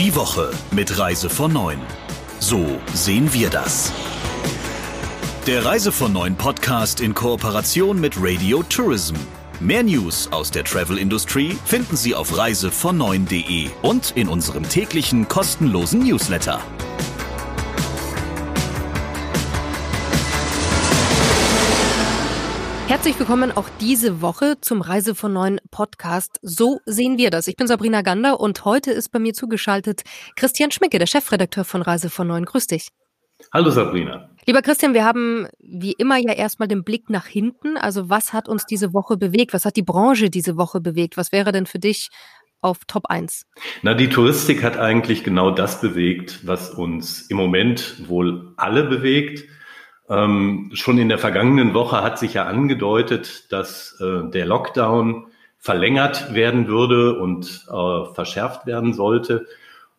Die Woche mit Reise von 9. So sehen wir das. Der Reise von 9 Podcast in Kooperation mit Radio Tourism. Mehr News aus der Travel-Industrie finden Sie auf reisevon9.de und in unserem täglichen kostenlosen Newsletter. Herzlich willkommen auch diese Woche zum Reise von neuen Podcast. So sehen wir das. Ich bin Sabrina Gander und heute ist bei mir zugeschaltet Christian Schmicke, der Chefredakteur von Reise von neuen. Grüß dich. Hallo Sabrina. Lieber Christian, wir haben wie immer ja erstmal den Blick nach hinten. Also was hat uns diese Woche bewegt? Was hat die Branche diese Woche bewegt? Was wäre denn für dich auf Top 1? Na, die Touristik hat eigentlich genau das bewegt, was uns im Moment wohl alle bewegt ähm, schon in der vergangenen Woche hat sich ja angedeutet, dass äh, der Lockdown verlängert werden würde und äh, verschärft werden sollte.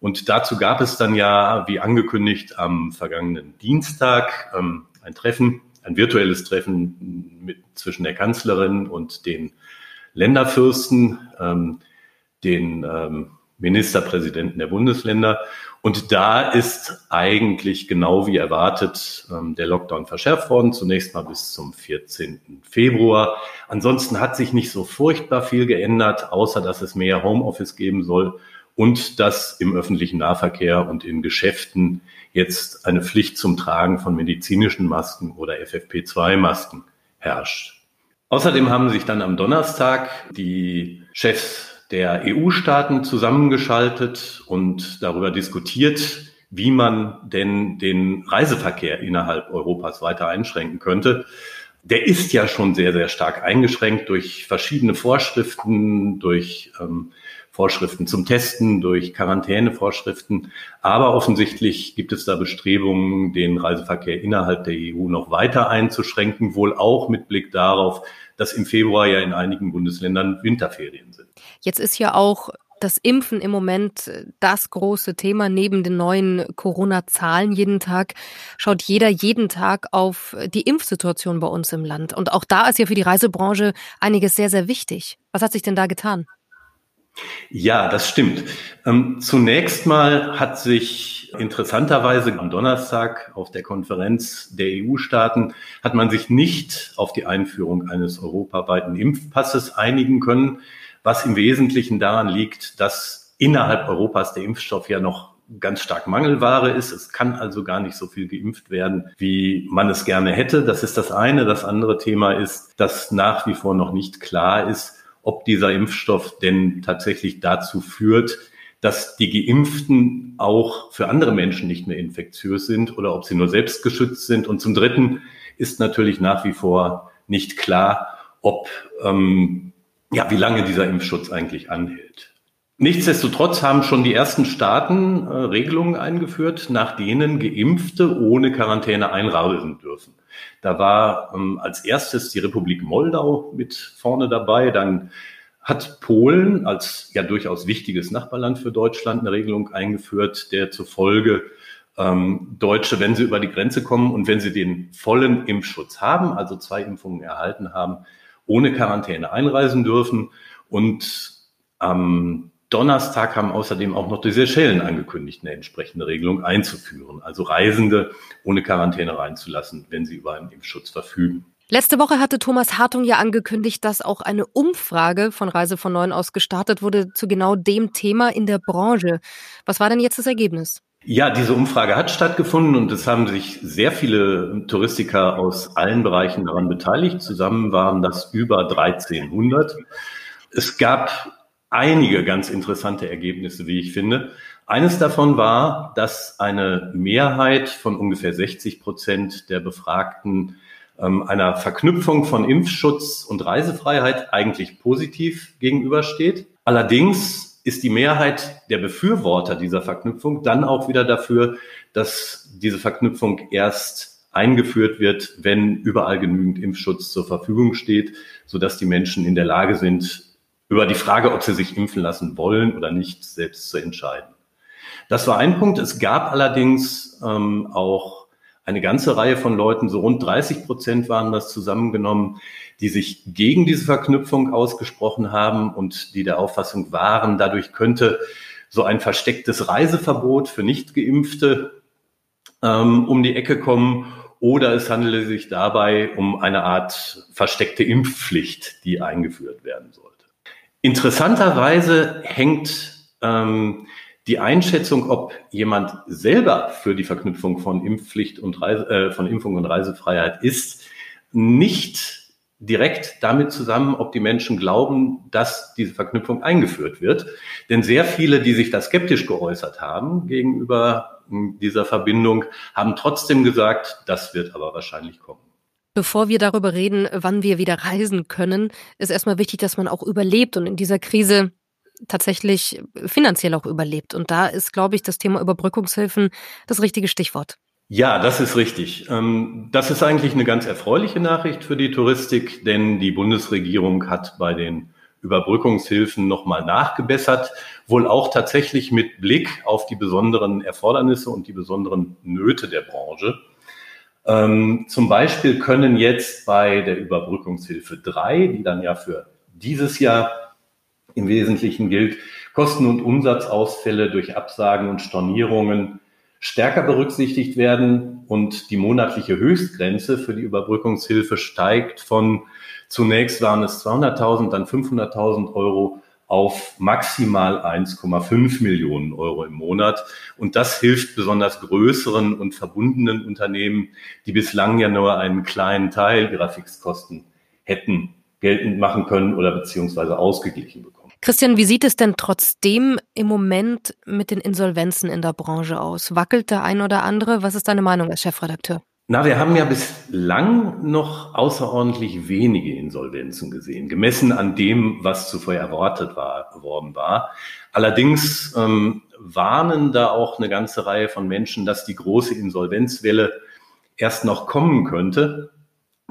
Und dazu gab es dann ja, wie angekündigt, am vergangenen Dienstag ähm, ein Treffen, ein virtuelles Treffen mit, zwischen der Kanzlerin und den Länderfürsten, ähm, den ähm, Ministerpräsidenten der Bundesländer. Und da ist eigentlich genau wie erwartet ähm, der Lockdown verschärft worden, zunächst mal bis zum 14. Februar. Ansonsten hat sich nicht so furchtbar viel geändert, außer dass es mehr Homeoffice geben soll und dass im öffentlichen Nahverkehr und in Geschäften jetzt eine Pflicht zum Tragen von medizinischen Masken oder FFP2-Masken herrscht. Außerdem haben sich dann am Donnerstag die Chefs der EU-Staaten zusammengeschaltet und darüber diskutiert, wie man denn den Reiseverkehr innerhalb Europas weiter einschränken könnte. Der ist ja schon sehr, sehr stark eingeschränkt durch verschiedene Vorschriften, durch ähm, Vorschriften zum Testen, durch Quarantänevorschriften. Aber offensichtlich gibt es da Bestrebungen, den Reiseverkehr innerhalb der EU noch weiter einzuschränken, wohl auch mit Blick darauf, dass im Februar ja in einigen Bundesländern Winterferien sind. Jetzt ist ja auch das Impfen im Moment das große Thema. Neben den neuen Corona-Zahlen jeden Tag schaut jeder jeden Tag auf die Impfsituation bei uns im Land. Und auch da ist ja für die Reisebranche einiges sehr, sehr wichtig. Was hat sich denn da getan? Ja, das stimmt. Ähm, zunächst mal hat sich interessanterweise am Donnerstag auf der Konferenz der EU-Staaten hat man sich nicht auf die Einführung eines europaweiten Impfpasses einigen können, was im Wesentlichen daran liegt, dass innerhalb Europas der Impfstoff ja noch ganz stark Mangelware ist. Es kann also gar nicht so viel geimpft werden, wie man es gerne hätte. Das ist das eine. Das andere Thema ist, dass nach wie vor noch nicht klar ist, ob dieser Impfstoff denn tatsächlich dazu führt, dass die Geimpften auch für andere Menschen nicht mehr infektiös sind oder ob sie nur selbst geschützt sind. Und zum Dritten ist natürlich nach wie vor nicht klar, ob ähm, ja wie lange dieser Impfschutz eigentlich anhält. Nichtsdestotrotz haben schon die ersten Staaten äh, Regelungen eingeführt, nach denen Geimpfte ohne Quarantäne einreisen dürfen. Da war ähm, als erstes die Republik Moldau mit vorne dabei, dann hat Polen als ja durchaus wichtiges Nachbarland für Deutschland eine Regelung eingeführt, der zufolge ähm, Deutsche, wenn sie über die Grenze kommen und wenn sie den vollen Impfschutz haben, also zwei Impfungen erhalten haben, ohne Quarantäne einreisen dürfen. Und am Donnerstag haben außerdem auch noch die Seychellen angekündigt, eine entsprechende Regelung einzuführen, also Reisende ohne Quarantäne reinzulassen, wenn sie über einen Impfschutz verfügen. Letzte Woche hatte Thomas Hartung ja angekündigt, dass auch eine Umfrage von Reise von Neuen aus gestartet wurde zu genau dem Thema in der Branche. Was war denn jetzt das Ergebnis? Ja, diese Umfrage hat stattgefunden und es haben sich sehr viele Touristiker aus allen Bereichen daran beteiligt. Zusammen waren das über 1300. Es gab einige ganz interessante Ergebnisse, wie ich finde. Eines davon war, dass eine Mehrheit von ungefähr 60 Prozent der Befragten ähm, einer Verknüpfung von Impfschutz und Reisefreiheit eigentlich positiv gegenübersteht. Allerdings ist die Mehrheit der Befürworter dieser Verknüpfung dann auch wieder dafür, dass diese Verknüpfung erst eingeführt wird, wenn überall genügend Impfschutz zur Verfügung steht, sodass die Menschen in der Lage sind, über die Frage, ob sie sich impfen lassen wollen oder nicht, selbst zu entscheiden. Das war ein Punkt. Es gab allerdings ähm, auch eine ganze Reihe von Leuten, so rund 30 Prozent waren das zusammengenommen, die sich gegen diese Verknüpfung ausgesprochen haben und die der Auffassung waren, dadurch könnte so ein verstecktes Reiseverbot für Nichtgeimpfte ähm, um die Ecke kommen oder es handele sich dabei um eine Art versteckte Impfpflicht, die eingeführt werden sollte. Interessanterweise hängt ähm, die Einschätzung, ob jemand selber für die Verknüpfung von Impfpflicht und Reise, äh, von Impfung und Reisefreiheit ist, nicht direkt damit zusammen, ob die Menschen glauben, dass diese Verknüpfung eingeführt wird. Denn sehr viele, die sich da skeptisch geäußert haben gegenüber hm, dieser Verbindung, haben trotzdem gesagt, das wird aber wahrscheinlich kommen. Bevor wir darüber reden, wann wir wieder reisen können, ist erstmal wichtig, dass man auch überlebt und in dieser Krise tatsächlich finanziell auch überlebt. Und da ist, glaube ich, das Thema Überbrückungshilfen das richtige Stichwort. Ja, das ist richtig. Ähm, das ist eigentlich eine ganz erfreuliche Nachricht für die Touristik, denn die Bundesregierung hat bei den Überbrückungshilfen nochmal nachgebessert, wohl auch tatsächlich mit Blick auf die besonderen Erfordernisse und die besonderen Nöte der Branche. Ähm, zum Beispiel können jetzt bei der Überbrückungshilfe 3, die dann ja für dieses Jahr im Wesentlichen gilt, Kosten- und Umsatzausfälle durch Absagen und Stornierungen stärker berücksichtigt werden und die monatliche Höchstgrenze für die Überbrückungshilfe steigt von zunächst waren es 200.000, dann 500.000 Euro auf maximal 1,5 Millionen Euro im Monat. Und das hilft besonders größeren und verbundenen Unternehmen, die bislang ja nur einen kleinen Teil ihrer Fixkosten hätten geltend machen können oder beziehungsweise ausgeglichen bekommen. Christian, wie sieht es denn trotzdem im Moment mit den Insolvenzen in der Branche aus? Wackelt der ein oder andere? Was ist deine Meinung als Chefredakteur? Na, wir haben ja bislang noch außerordentlich wenige Insolvenzen gesehen, gemessen an dem, was zuvor erwartet war, worden war. Allerdings ähm, warnen da auch eine ganze Reihe von Menschen, dass die große Insolvenzwelle erst noch kommen könnte.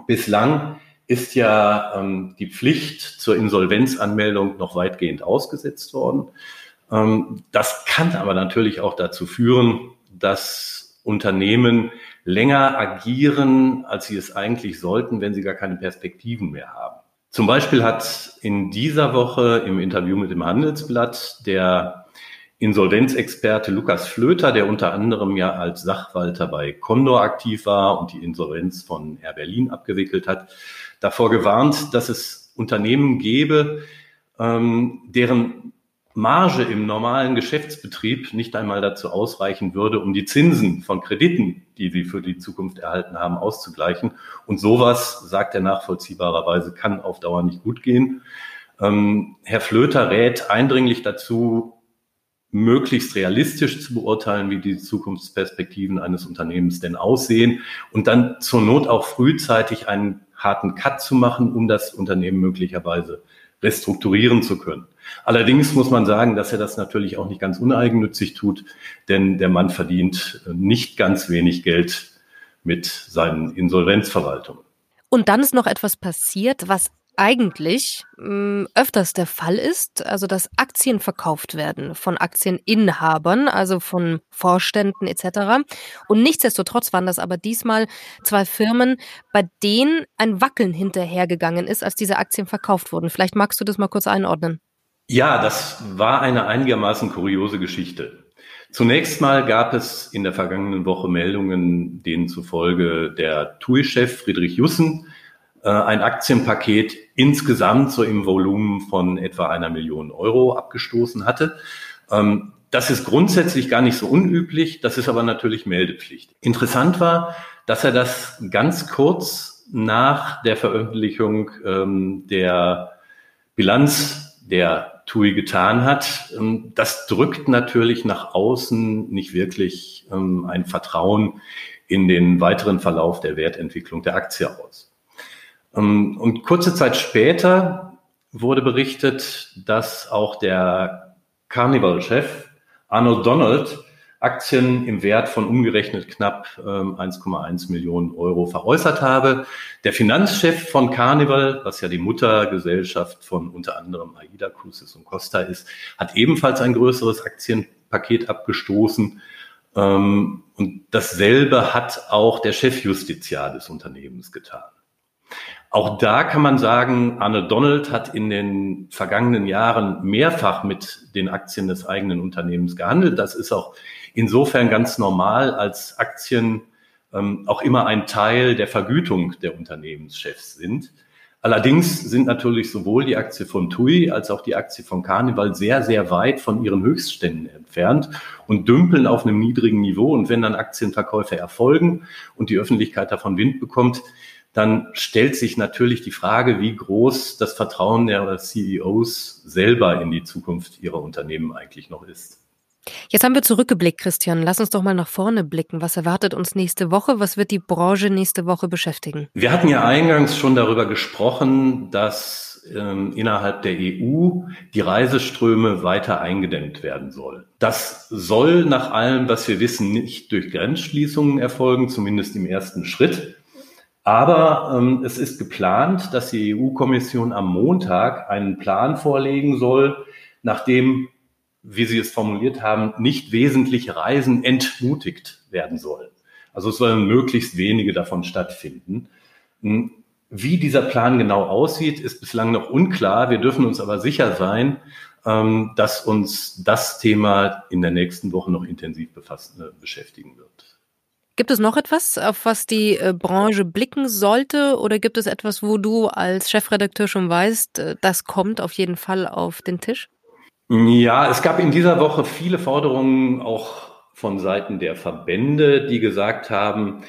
Bislang ist ja ähm, die Pflicht zur Insolvenzanmeldung noch weitgehend ausgesetzt worden. Ähm, das kann aber natürlich auch dazu führen, dass Unternehmen länger agieren, als sie es eigentlich sollten, wenn sie gar keine Perspektiven mehr haben. Zum Beispiel hat in dieser Woche im Interview mit dem Handelsblatt der Insolvenzexperte Lukas Flöter, der unter anderem ja als Sachwalter bei Condor aktiv war und die Insolvenz von Air Berlin abgewickelt hat, davor gewarnt, dass es Unternehmen gäbe, ähm, deren Marge im normalen Geschäftsbetrieb nicht einmal dazu ausreichen würde, um die Zinsen von Krediten, die sie für die Zukunft erhalten haben, auszugleichen. Und sowas, sagt er nachvollziehbarerweise, kann auf Dauer nicht gut gehen. Ähm, Herr Flöter rät eindringlich dazu, möglichst realistisch zu beurteilen, wie die Zukunftsperspektiven eines Unternehmens denn aussehen und dann zur Not auch frühzeitig einen harten Cut zu machen, um das Unternehmen möglicherweise restrukturieren zu können. Allerdings muss man sagen, dass er das natürlich auch nicht ganz uneigennützig tut, denn der Mann verdient nicht ganz wenig Geld mit seinen Insolvenzverwaltungen. Und dann ist noch etwas passiert, was eigentlich mh, hm, öfters der Fall ist, also dass Aktien verkauft werden von Aktieninhabern, also von Vorständen etc. Und nichtsdestotrotz waren das aber diesmal zwei Firmen, bei denen ein Wackeln hinterhergegangen ist, als diese Aktien verkauft wurden. Vielleicht magst du das mal kurz einordnen. Ja, das war eine einigermaßen kuriose Geschichte. Zunächst mal gab es in der vergangenen Woche Meldungen, denen zufolge der TUI-Chef Friedrich Jussen ein Aktienpaket insgesamt so im Volumen von etwa einer Million Euro abgestoßen hatte. Ähm, das ist grundsätzlich gar nicht so unüblich, das ist aber natürlich Meldepflicht. Interessant war, dass er das ganz kurz nach der Veröffentlichung ähm, der Bilanz der TUI getan hat. Ähm, das drückt natürlich nach außen nicht wirklich ein Vertrauen in den weiteren Verlauf der Wertentwicklung der Aktie aus. Ähm, und kurze Zeit später wurde berichtet, dass auch der Carnival-Chef Arnold Donald Aktien im Wert von umgerechnet knapp 1,1 ähm, Millionen Euro veräußert habe. Der Finanzchef von Carnival, was ja die Muttergesellschaft von unter anderem Aida Cruises und Costa ist, hat ebenfalls ein größeres Aktienpaket abgestoßen. Ähm, und dasselbe hat auch der Chefjustiziar des Unternehmens getan. Auch da kann man sagen, Arne Donald hat in den vergangenen Jahren mehrfach mit den Aktien des eigenen Unternehmens gehandelt. Das ist auch insofern ganz normal, als Aktien ähm, auch immer ein Teil der Vergütung der Unternehmenschefs sind. Allerdings sind natürlich sowohl die Aktie von TUI als auch die Aktie von Carnival sehr, sehr weit von ihren Höchstständen entfernt und dümpeln auf einem niedrigen Niveau. Und wenn dann Aktienverkäufe erfolgen und die Öffentlichkeit davon Wind bekommt, dann stellt sich natürlich die Frage, wie groß das Vertrauen der CEOs selber in die Zukunft ihrer Unternehmen eigentlich noch ist. Jetzt haben wir zurückgeblickt, Christian. Lass uns doch mal nach vorne blicken. Was erwartet uns nächste Woche? Was wird die Branche nächste Woche beschäftigen? Wir hatten ja eingangs schon darüber gesprochen, dass ähm, innerhalb der EU die Reiseströme weiter eingedämmt werden sollen. Das soll nach allem, was wir wissen, nicht durch Grenzschließungen erfolgen, zumindest im ersten Schritt. Aber ähm, es ist geplant, dass die EU-Kommission am Montag einen Plan vorlegen soll, nachdem wie Sie es formuliert haben, nicht wesentliche Reisen entmutigt werden sollen. Also es sollen möglichst wenige davon stattfinden. Hm, wie dieser Plan genau aussieht, ist bislang noch unklar. Wir dürfen uns aber sicher sein, ähm, dass uns das Thema in der nächsten Woche noch intensiv befassen, äh, beschäftigen wird. Gibt es noch etwas, auf was die äh, Branche blicken sollte? Oder gibt es etwas, wo du als Chefredakteur schon weißt, äh, das kommt auf jeden Fall auf den Tisch? Ja, es gab in dieser Woche viele Forderungen auch von Seiten der Verbände, die gesagt haben,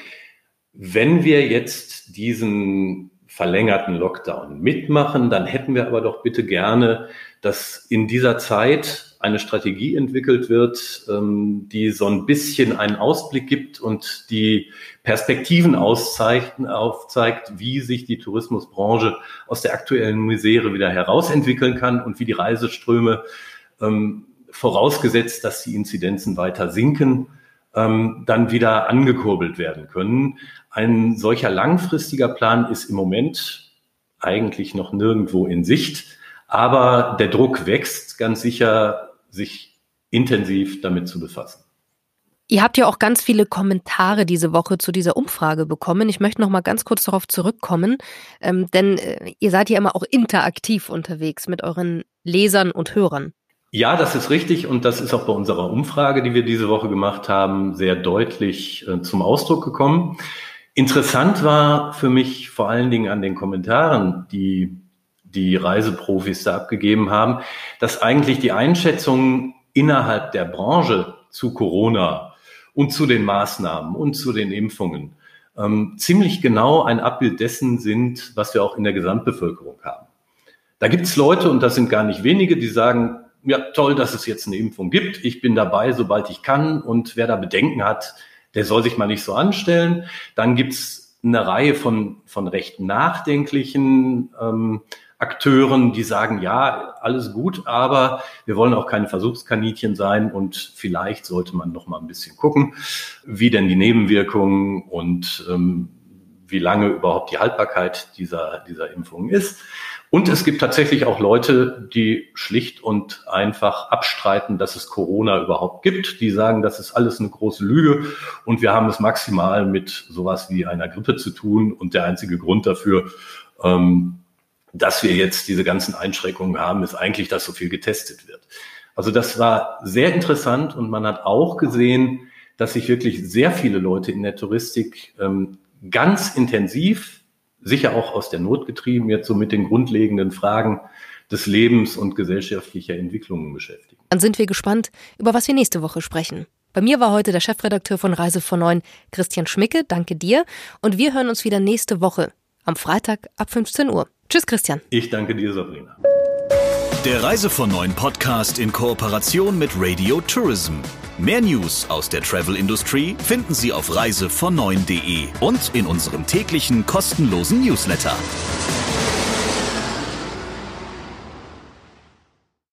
wenn wir jetzt diesen verlängerten Lockdown mitmachen, dann hätten wir aber doch bitte gerne, dass in dieser Zeit eine Strategie entwickelt wird, ähm, die so ein bisschen einen Ausblick gibt und die Perspektiven aufzeigt, wie sich die Tourismusbranche aus der aktuellen Misere wieder herausentwickeln kann und wie die Reiseströme ähm, vorausgesetzt, dass die Inzidenzen weiter sinken, ähm, dann wieder angekurbelt werden können. Ein solcher langfristiger Plan ist im Moment eigentlich noch nirgendwo in Sicht, aber der Druck wächst ganz sicher, sich intensiv damit zu befassen. Ihr habt ja auch ganz viele Kommentare diese Woche zu dieser Umfrage bekommen. Ich möchte noch mal ganz kurz darauf zurückkommen, ähm, denn äh, ihr seid ja immer auch interaktiv unterwegs mit euren Lesern und Hörern. Ja, das ist richtig und das ist auch bei unserer Umfrage, die wir diese Woche gemacht haben, sehr deutlich äh, zum Ausdruck gekommen. Interessant war für mich vor allen Dingen an den Kommentaren, die die Reiseprofis da abgegeben haben, dass eigentlich die Einschätzungen innerhalb der Branche zu Corona und zu den Maßnahmen und zu den Impfungen ähm, ziemlich genau ein Abbild dessen sind, was wir auch in der Gesamtbevölkerung haben. Da gibt es Leute, und das sind gar nicht wenige, die sagen, ja, toll, dass es jetzt eine Impfung gibt. Ich bin dabei, sobald ich kann. Und wer da Bedenken hat, der soll sich mal nicht so anstellen. Dann gibt's eine Reihe von, von recht nachdenklichen ähm, Akteuren, die sagen, ja, alles gut, aber wir wollen auch keine Versuchskaninchen sein und vielleicht sollte man noch mal ein bisschen gucken, wie denn die Nebenwirkungen und ähm, wie lange überhaupt die Haltbarkeit dieser, dieser Impfung ist. Und es gibt tatsächlich auch Leute, die schlicht und einfach abstreiten, dass es Corona überhaupt gibt. Die sagen, das ist alles eine große Lüge und wir haben es maximal mit sowas wie einer Grippe zu tun. Und der einzige Grund dafür, ähm, dass wir jetzt diese ganzen Einschränkungen haben, ist eigentlich, dass so viel getestet wird. Also das war sehr interessant und man hat auch gesehen, dass sich wirklich sehr viele Leute in der Touristik ähm, ganz intensiv sicher auch aus der Not getrieben, jetzt so mit den grundlegenden Fragen des Lebens und gesellschaftlicher Entwicklungen beschäftigen. Dann sind wir gespannt, über was wir nächste Woche sprechen. Bei mir war heute der Chefredakteur von Reise von Neun, Christian Schmicke. Danke dir. Und wir hören uns wieder nächste Woche am Freitag ab 15 Uhr. Tschüss, Christian. Ich danke dir, Sabrina. Der Reise von Neun Podcast in Kooperation mit Radio Tourism. Mehr News aus der Travel Industry finden Sie auf reisevon9.de und in unserem täglichen kostenlosen Newsletter.